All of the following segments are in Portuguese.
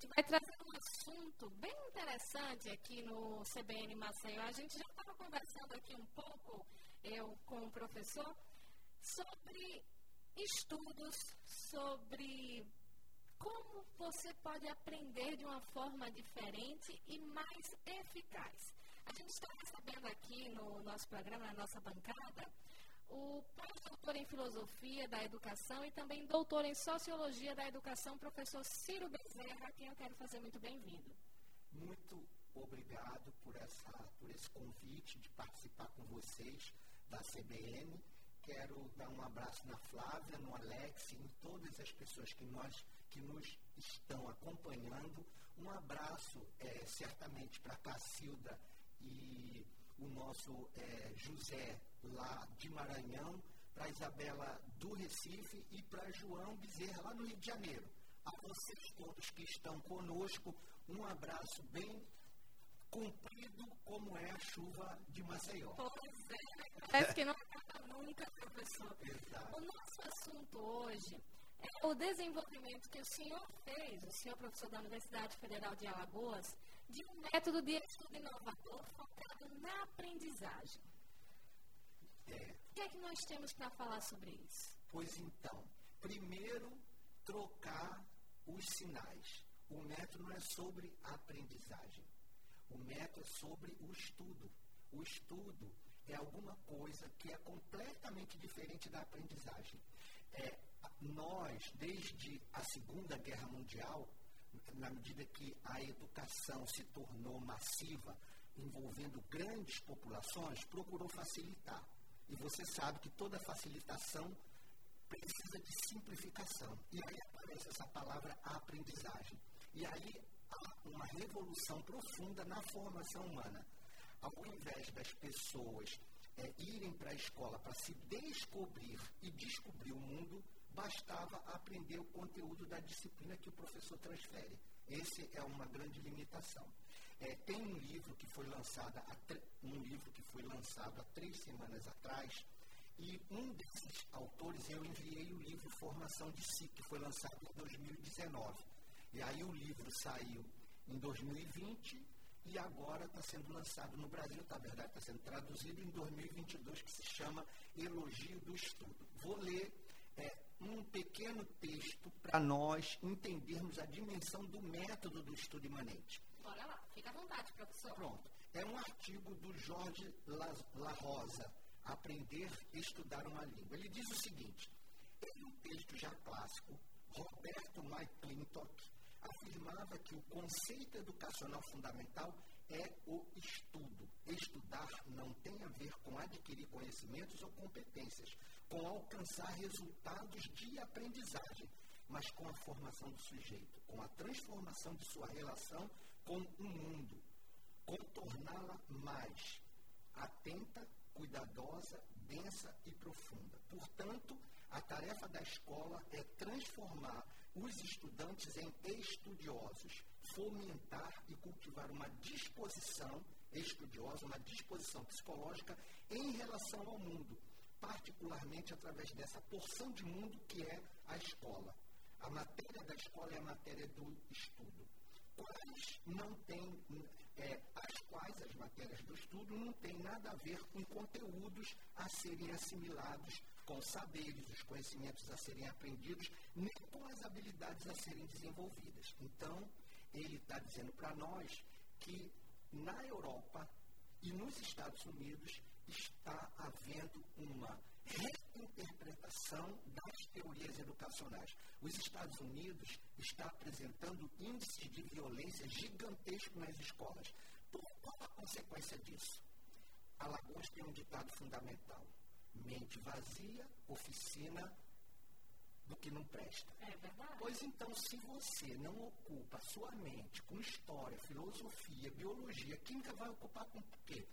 gente vai trazer um assunto bem interessante aqui no CBN Maceió. A gente já estava conversando aqui um pouco, eu com o professor, sobre estudos, sobre como você pode aprender de uma forma diferente e mais eficaz. A gente está recebendo aqui no nosso programa, na nossa bancada, o pós-doutor em Filosofia da Educação e também doutor em Sociologia da Educação, professor Ciro Bezerra, a quem eu quero fazer muito bem-vindo. Muito obrigado por, essa, por esse convite de participar com vocês da CBN. Quero dar um abraço na Flávia, no Alex e em todas as pessoas que, nós, que nos estão acompanhando. Um abraço, é, certamente, para a Cacilda e o nosso é, José lá de Maranhão, para Isabela do Recife e para João Bezerra lá no Rio de Janeiro. A vocês todos que estão conosco, um abraço bem comprido como é a chuva de Maceió. Pois é, parece que não acaba nunca, professor. Exato. O nosso assunto hoje é o desenvolvimento que o senhor fez, o senhor professor da Universidade Federal de Alagoas, de um método de estudo inovador focado na aprendizagem. O que é que nós temos para falar sobre isso? Pois então, primeiro, trocar os sinais. O método não é sobre aprendizagem. O método é sobre o estudo. O estudo é alguma coisa que é completamente diferente da aprendizagem. É, nós, desde a Segunda Guerra Mundial, na medida que a educação se tornou massiva, envolvendo grandes populações, procurou facilitar. E você sabe que toda facilitação precisa de simplificação. E aí aparece essa palavra aprendizagem. E aí há uma revolução profunda na formação humana. Ao invés das pessoas é, irem para a escola para se descobrir e descobrir o mundo, bastava aprender o conteúdo da disciplina que o professor transfere. Esse é uma grande limitação. É, tem um livro que foi lançado um livro que foi lançado há três semanas atrás e um desses autores eu enviei o livro Formação de Si que foi lançado em 2019 e aí o livro saiu em 2020 e agora está sendo lançado no Brasil, tá verdade, está sendo traduzido em 2022 que se chama Elogio do Estudo. Vou ler é, um pequeno texto para nós entendermos a dimensão do método do estudo imanente. Bora lá, fica à vontade, professor. Pronto. É um artigo do Jorge La Rosa, Aprender e Estudar uma Língua. Ele diz o seguinte, em um texto já clássico, Roberto McClintock afirmava que o conceito educacional fundamental é o estudo. Estudar não tem a ver com adquirir conhecimentos ou competências, com alcançar resultados de aprendizagem, mas com a formação do sujeito, com a transformação de sua relação com o mundo, com torná-la mais atenta, cuidadosa, densa e profunda. Portanto, a tarefa da escola é transformar os estudantes em estudiosos, fomentar e cultivar uma disposição estudiosa, uma disposição psicológica em relação ao mundo, particularmente através dessa porção de mundo que é a escola. A matéria da escola é a matéria do estudo. Quais não tem, é, as quais as matérias do estudo não têm nada a ver com conteúdos a serem assimilados com saberes, os conhecimentos a serem aprendidos, nem com as habilidades a serem desenvolvidas. Então, ele está dizendo para nós que na Europa e nos Estados Unidos está havendo uma reinterpretação das teorias educacionais. Os Estados Unidos está apresentando índices de violência gigantesco nas escolas. Por qual a consequência disso? Alagoas tem um ditado fundamental mente vazia, oficina do que não presta. É verdade. Pois então, se você não ocupa a sua mente com história, filosofia, biologia, química vai ocupar com o quê?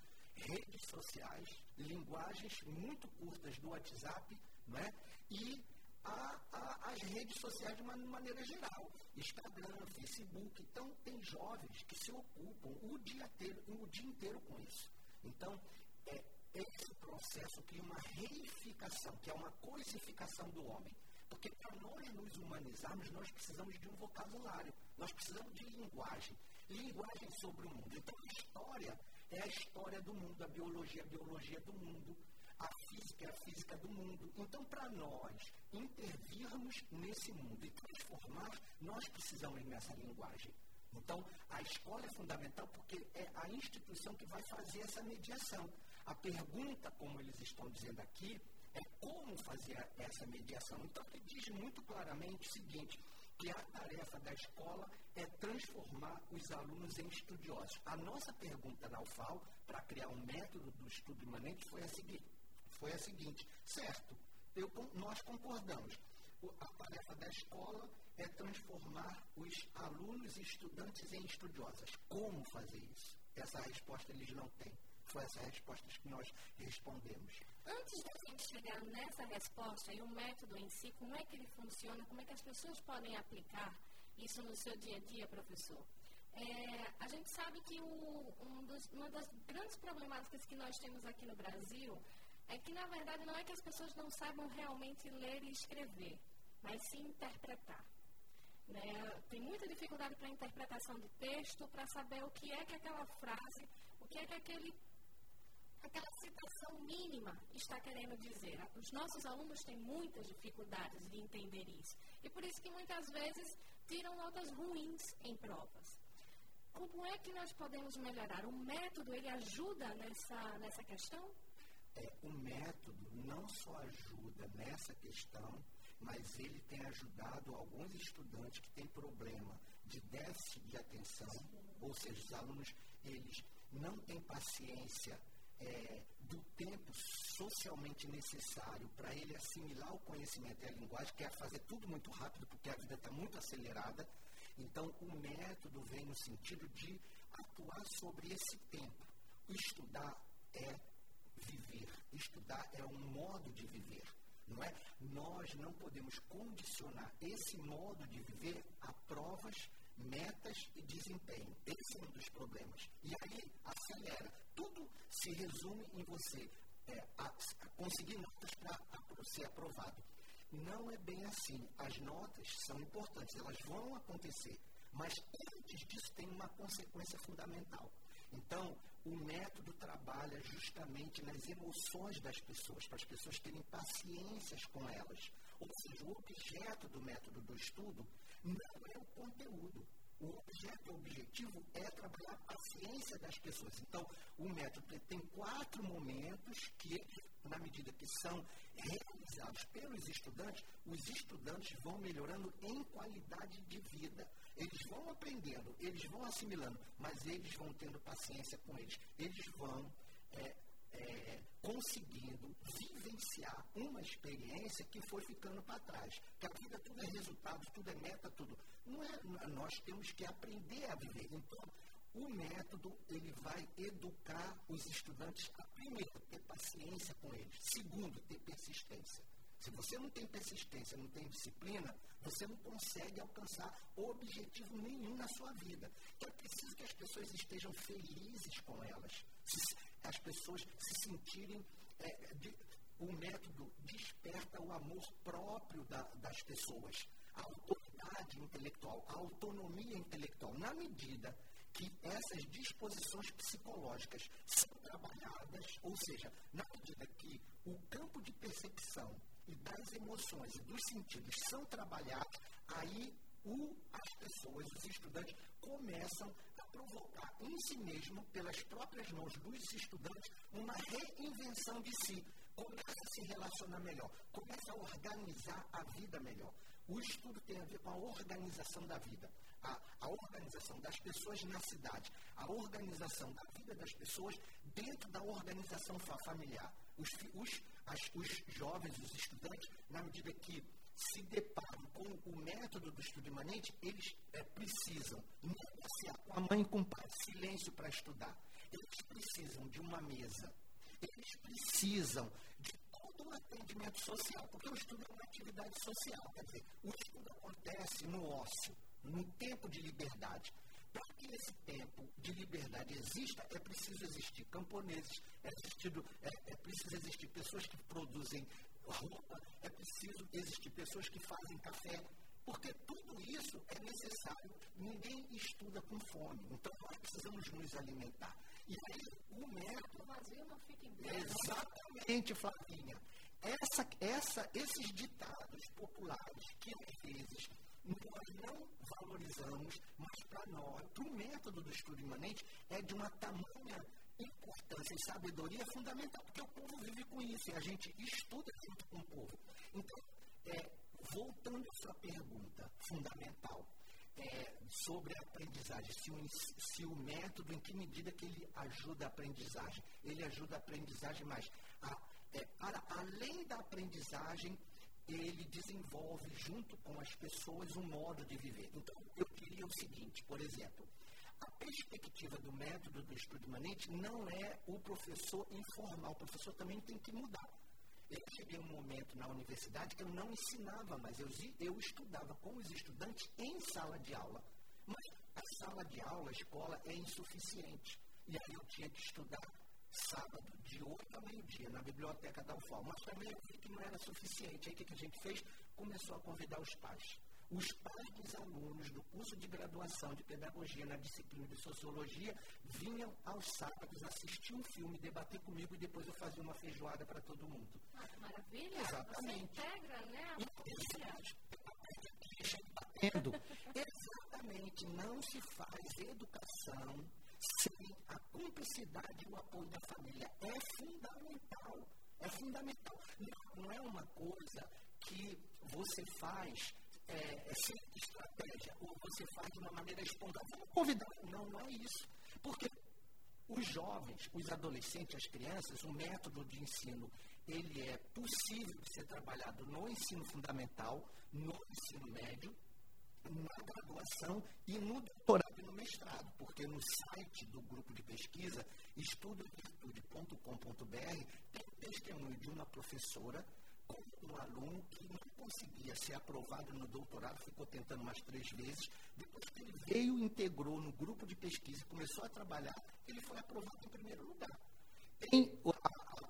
Redes sociais, linguagens muito curtas do WhatsApp, né? E a, a, as redes sociais de uma maneira geral. Instagram, Facebook. Então, tem jovens que se ocupam o dia inteiro, o dia inteiro com isso. Então, é, esse processo cria uma reificação, que é uma coisificação do homem. Porque para nós nos humanizarmos, nós precisamos de um vocabulário. Nós precisamos de linguagem. Linguagem sobre o mundo. Então, a história é a história do mundo, a biologia a biologia do mundo, a física é a física do mundo. Então, para nós intervirmos nesse mundo e transformar, nós precisamos nessa linguagem. Então, a escola é fundamental porque é a instituição que vai fazer essa mediação. A pergunta, como eles estão dizendo aqui, é como fazer essa mediação. Então, ele diz muito claramente o seguinte, que a tarefa da escola é transformar os alunos em estudiosos. A nossa pergunta na UFAL, para criar um método do estudo imanente, foi a seguinte, foi a seguinte certo, eu, nós concordamos, a tarefa da escola é transformar os alunos e estudantes em estudiosas. Como fazer isso? Essa resposta eles não têm. Foi essa resposta que nós respondemos. Chegar nessa resposta e o método em si, como é que ele funciona, como é que as pessoas podem aplicar isso no seu dia a dia, professor? É, a gente sabe que o, um dos, uma das grandes problemáticas que nós temos aqui no Brasil é que, na verdade, não é que as pessoas não saibam realmente ler e escrever, mas sim interpretar. Né? Tem muita dificuldade para a interpretação de texto, para saber o que é que aquela frase, o que é que aquele, aquela citação mínima está querendo dizer. Os nossos alunos têm muitas dificuldades de entender isso. E por isso que muitas vezes tiram notas ruins em provas. Como é que nós podemos melhorar? O método, ele ajuda nessa, nessa questão? é, o método não só ajuda nessa questão, mas ele tem ajudado alguns estudantes que têm problema de déficit de atenção, ou seja, os alunos eles não têm paciência é, do tempo socialmente necessário para ele assimilar o conhecimento e a linguagem, quer fazer tudo muito rápido porque a vida está muito acelerada. Então, o método vem no sentido de atuar sobre esse tempo. Estudar é viver. Estudar é um modo de viver, não é? Nós não podemos condicionar esse modo de viver a provas, metas e desempenho. Esse é um dos problemas. E aí acelera. Tudo se resume em você é, a, a conseguir notas para ser aprovado. Não é bem assim. As notas são importantes, elas vão acontecer. Mas antes disso tem uma consequência fundamental. Então, o método trabalha justamente nas emoções das pessoas, para as pessoas terem paciências com elas. Ou seja, o objeto do método do estudo não é o conteúdo. O objeto, o objetivo é trabalhar a paciência das pessoas. Então, o método tem quatro momentos que, na medida que são realizados pelos estudantes, os estudantes vão melhorando em qualidade de vida. Eles vão aprendendo, eles vão assimilando, mas eles vão tendo paciência com eles. Eles vão é, é, conseguindo vivenciar uma experiência que foi ficando para trás. Que a vida tudo é resultado, tudo é meta, tudo. Não é, nós temos que aprender a viver. Então, o método ele vai educar os estudantes a primeiro ter paciência com eles, segundo ter persistência. Se você não tem persistência, não tem disciplina, você não consegue alcançar objetivo nenhum na sua vida. Então é preciso que as pessoas estejam felizes com elas. As pessoas se sentirem. É, de, o método desperta o amor próprio da, das pessoas, a autoridade intelectual, a autonomia intelectual. Na medida que essas disposições psicológicas são trabalhadas, ou seja, na medida que o campo de percepção e das emoções e dos sentidos são trabalhados, aí o, as pessoas, os estudantes, começam provocar em si mesmo, pelas próprias mãos dos estudantes, uma reinvenção de si. Começa a se relacionar melhor, começa a organizar a vida melhor. O estudo tem a ver com a organização da vida, a, a organização das pessoas na cidade, a organização da vida das pessoas dentro da organização familiar. Os, os, as, os jovens, os estudantes, na medida que se deparam com o método do estudo imanente, eles é, precisam negociar com a mãe e com o pai, silêncio para estudar. Eles precisam de uma mesa. Eles precisam de todo um atendimento social, porque o estudo é uma atividade social. Quer dizer, o estudo acontece no ócio, no tempo de liberdade. Para que esse tempo de liberdade exista, é preciso existir camponeses, é, existido, é, é preciso existir pessoas que produzem roupa, é preciso existir pessoas que fazem café. Porque tudo isso é necessário. Ninguém estuda com fome. Então, nós precisamos nos alimentar. E aí, o método. vazio não fica em pé. Exatamente, Flavinha. Essa, essa, esses ditados populares que, às vezes, nós não valorizamos, mas para nós, para o método do estudo imanente, é de uma tamanha importância e sabedoria fundamental, porque o povo vive com isso e a gente estuda junto com o povo. Então, é, voltando à sua pergunta fundamental é, sobre a aprendizagem, se o, se o, método, em que medida que ele ajuda a aprendizagem? Ele ajuda a aprendizagem, mas a, é, para além da aprendizagem, ele desenvolve junto com as pessoas um modo de viver. Então, eu queria o seguinte, por exemplo, a perspectiva do método do estudo imanente não é o professor informar, o professor também tem que mudar. Eu cheguei um momento na universidade que eu não ensinava mais, eu, eu estudava com os estudantes em sala de aula. Mas a sala de aula, a escola, é insuficiente. E aí eu tinha que estudar sábado, de 8 a meio-dia, na biblioteca da UFOL. Mas também eu vi que não era suficiente. Aí o que a gente fez? Começou a convidar os pais. Os pais dos alunos do curso de graduação de pedagogia na disciplina de sociologia vinham aos sábados assistir um filme, debater comigo e depois eu fazia uma feijoada para todo mundo. Ah, que maravilha! Exatamente. Você integra, né? A Exatamente. Não se faz educação sem a cumplicidade e o apoio da família. É fundamental. É fundamental. Não, não é uma coisa que você faz é, é sem estratégia, ou você faz de uma maneira espontânea. Vamos convidar. Não, não é isso. Porque os jovens, os adolescentes, as crianças, o método de ensino, ele é possível de ser trabalhado no ensino fundamental, no ensino médio, na graduação e no doutorado e no mestrado, porque no site do grupo de pesquisa, estudovirtude.com.br, tem testemunho de uma professora com um aluno que não conseguia ser aprovado no doutorado, ficou tentando mais três vezes. Depois que ele veio, integrou no grupo de pesquisa e começou a trabalhar, ele foi aprovado em primeiro lugar. Tem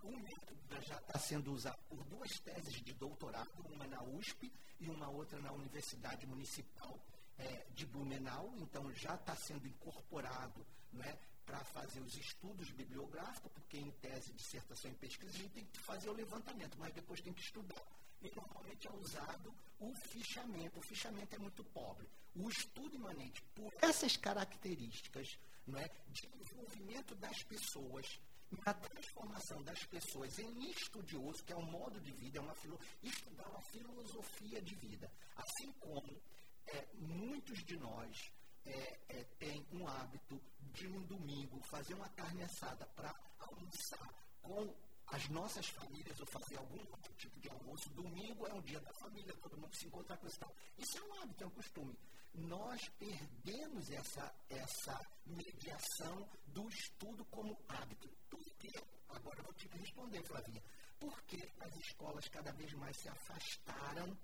um método já está sendo usado por duas teses de doutorado, uma na USP e uma outra na Universidade Municipal é, de Blumenau, então já está sendo incorporado né, para fazer os estudos bibliográficos, porque em tese, dissertação e pesquisa a gente tem que fazer o levantamento, mas depois tem que estudar. E normalmente é usado o fichamento. O fichamento é muito pobre. O estudo imanente, por essas características né, de envolvimento das pessoas, na transformação das pessoas em estudioso, que é um modo de vida, é uma filo, estudar uma filosofia de vida. Assim como é, muitos de nós é, é, têm um hábito de um domingo fazer uma carne assada para almoçar com as nossas famílias ou fazer algum outro tipo de almoço. Domingo é um dia da família, todo mundo se encontra com isso. Isso é um hábito, é um costume. Nós perdemos essa, essa mediação do estudo como hábito. Por quê? Agora eu vou te responder, Flavinha. Porque as escolas cada vez mais se afastaram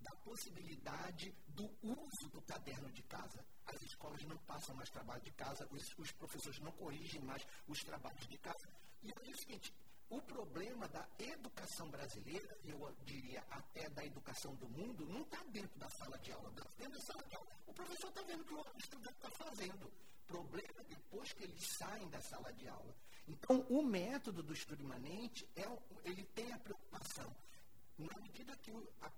da possibilidade do uso do caderno de casa. As escolas não passam mais trabalho de casa, os, os professores não corrigem mais os trabalhos de casa. E é o seguinte, o problema da educação brasileira, eu diria até da educação do mundo, não está dentro da sala de aula. Dentro da sala de aula, o professor está vendo o que o estudante está fazendo. Problema depois que eles saem da sala de aula. Então, o método do estudo imanente, é, ele tem a preocupação, na medida que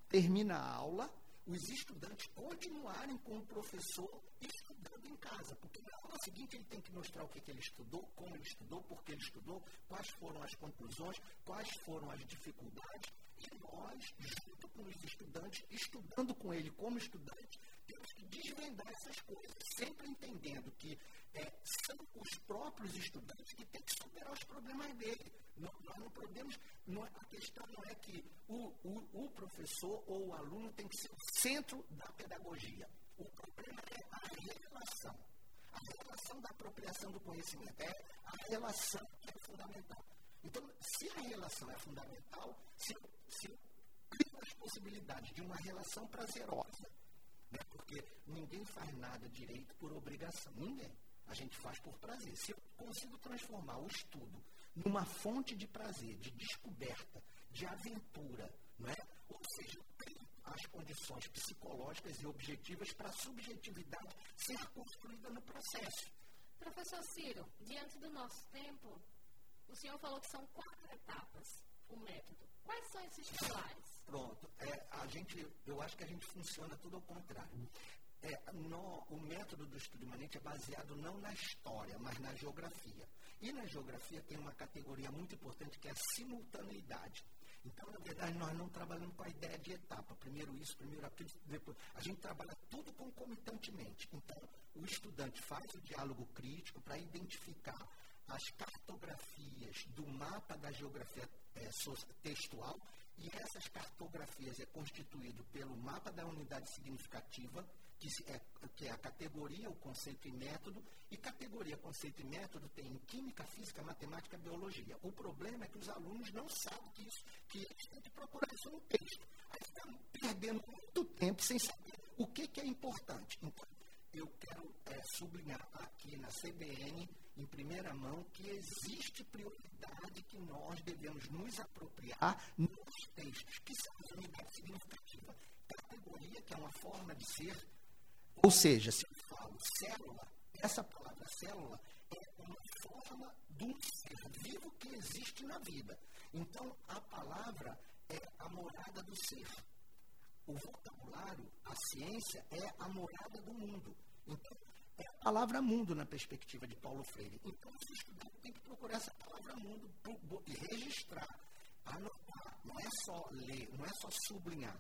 termina a aula, os estudantes continuarem com o professor estudando em casa, porque na aula seguinte ele tem que mostrar o que, que ele estudou, como ele estudou, por que ele estudou, quais foram as conclusões, quais foram as dificuldades, e nós, junto com os estudantes, estudando com ele como estudante, temos que desvendar essas coisas, sempre entendendo que é, são os próprios estudantes que têm que superar os problemas dele. Não, nós não podemos. Não, a questão não é que o, o, o, professor ou o aluno tem que ser o centro da pedagogia. O problema é a relação. A relação da apropriação do conhecimento. É a relação que é fundamental. Então, se a relação é fundamental, se, se cria as possibilidades de uma relação prazerosa, né? porque ninguém faz nada direito por obrigação. Ninguém. A gente faz por prazer. Se eu consigo transformar o estudo numa fonte de prazer, de descoberta, de aventura, não é? ou seja, as condições psicológicas e objetivas para a subjetividade ser construída no processo. Professor Ciro, diante do nosso tempo, o senhor falou que são quatro etapas o método. Quais são esses pilares? Pronto. É, a gente, eu acho que a gente funciona tudo ao contrário. É, no, o método do estudo imanente é baseado não na história, mas na geografia. E na geografia tem uma categoria muito importante que é a simultaneidade. Então, na verdade, nós não trabalhamos com a ideia de etapa. Primeiro isso, primeiro aquilo, depois. A gente trabalha tudo concomitantemente. Então, o estudante faz o diálogo crítico para identificar as cartografias do mapa da geografia é, textual e essas cartografias é constituído pelo mapa da unidade significativa, que é, que é a categoria, o conceito e método, e categoria, conceito e método tem em química, física, matemática, biologia. O problema é que os alunos não sabem que isso, que eles têm que procurar isso no texto. Aí estão perdendo muito tempo sem saber o que, que é importante. Então, eu quero é, sublinhar aqui na CBN em primeira mão que existe prioridade que nós devemos nos apropriar nos textos, que são de unidade significativa. Categoria, que é uma forma de ser, ou seja, se eu falo célula, essa palavra célula é uma forma de um ser vivo que existe na vida. Então, a palavra é a morada do ser. O vocabulário, a ciência, é a morada do mundo. Então, é a palavra mundo na perspectiva de Paulo Freire. Então, o estudante tem que procurar essa palavra mundo e registrar, anotar. Não é só ler, não é só sublinhar.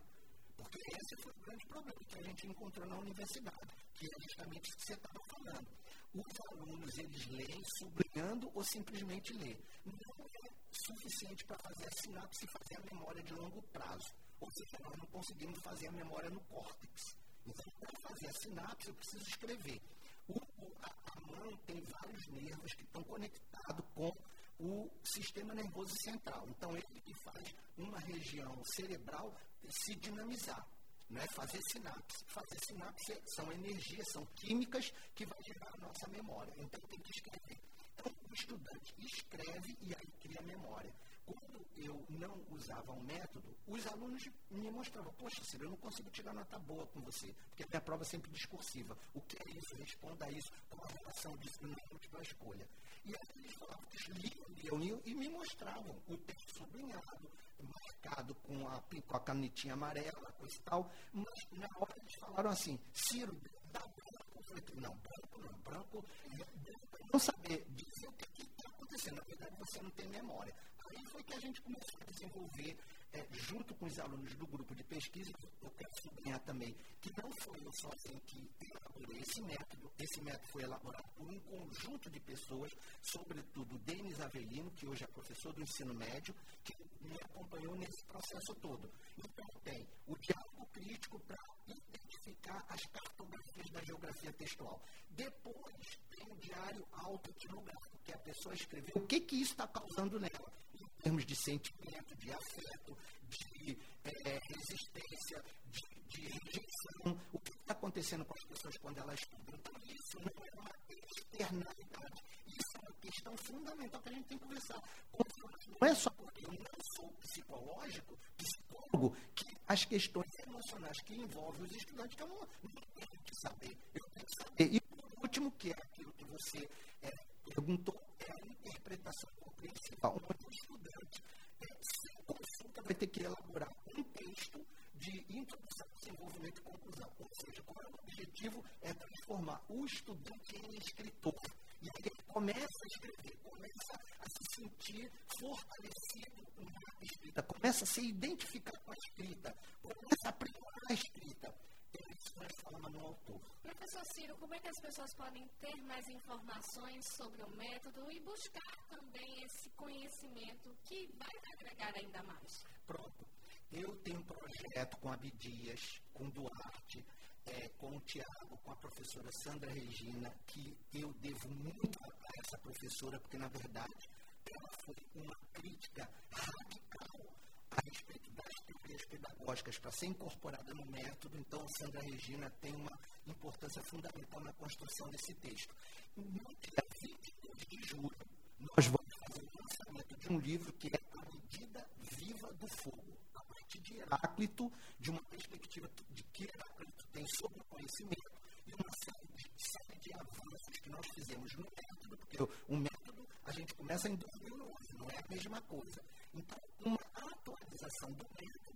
Porque esse foi o grande problema que a gente encontrou na universidade, que é justamente o que você estava falando. Os alunos, eles leem sublinhando ou simplesmente lê. Não é suficiente para fazer a sinapse e fazer a memória de longo prazo. Ou seja, nós não conseguimos fazer a memória no córtex. Então, para fazer a sinapse, eu preciso escrever. O, a, a mão tem vários nervos que estão conectados com o sistema nervoso central. Então, ele que faz uma região cerebral se dinamizar. Não é fazer sinapse. Fazer sinapse são energias, são químicas que vão gerar a nossa memória. Então, tem que escrever. Então, o estudante escreve e aí cria memória quando eu não usava um método, os alunos me mostravam, poxa, Ciro, eu não consigo tirar nota boa com você, porque a minha prova é sempre discursiva. O que é isso? Responda a isso. Qual a relação disso na última escolha? E aí eles falavam que liam, liam, e me mostravam o texto sublinhado, marcado com a, com a canetinha amarela, coisa e tal. Mas na hora eles falaram assim, Ciro, dá branco. Eu falei, não, branco não, branco, não saber dizer o que está acontecendo. Na verdade, você não tem memória aí foi que a gente começou a desenvolver, é, junto com os alunos do grupo de pesquisa, eu quero sublinhar também que não foi eu sozinho que elaborei esse método, esse método foi elaborado por um conjunto de pessoas, sobretudo Denis Avelino, que hoje é professor do ensino médio, que me acompanhou nesse processo todo. Então, tem o diálogo crítico para identificar as cartografias da geografia textual. Depois, tem o diário autoetnográfico, que a pessoa escreveu o que, que isso está causando nela termos de sentimento, de afeto, de é, resistência, de, de, rejeição, o que está acontecendo com as pessoas quando elas estudam. Então, isso não é uma externalidade. Isso é uma questão fundamental que a gente tem que conversar. Não é só porque eu não sou psicológico, psicólogo, que as questões emocionais que envolvem os estudantes que eu não, não tenho que saber. Eu tenho que saber. E por último, que é aquilo que você é, perguntou, é a interpretação compreensível. Onde o estudante, é, sem consulta, vai ter que elaborar um texto de introdução, desenvolvimento e conclusão. Ou seja, qual é o objetivo? É transformar o estudante em escritor. E aí ele começa a escrever, começa a se sentir fortalecido na escrita, começa a se identificar com a escrita, começa a aprimorar a escrita. No autor. Professor Ciro, como é que as pessoas podem ter mais informações sobre o método e buscar também esse conhecimento que vai agregar ainda mais? Pronto. Eu tenho um projeto com a Abdias, com Duarte, é, com o Tiago, com a professora Sandra Regina, que eu devo muito a essa professora, porque, na verdade, ela foi uma crítica radical a respeito das teorias para ser incorporada no método. Então, Sandra Regina tem uma importância fundamental na construção desse texto. No dia 22 de julho, nós vamos fazer o lançamento de um livro que é A Medida Viva do Fogo. parte de Heráclito, de uma perspectiva de que Heráclito tem sobre o conhecimento e uma série de, série de avanços que nós fizemos no método, porque o, método a gente começa em 2011, não é a mesma coisa. Então, uma atualização do método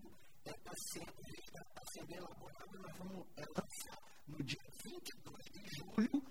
está sendo, está sendo elaborada, nós vamos é, lançar no dia 22 de julho,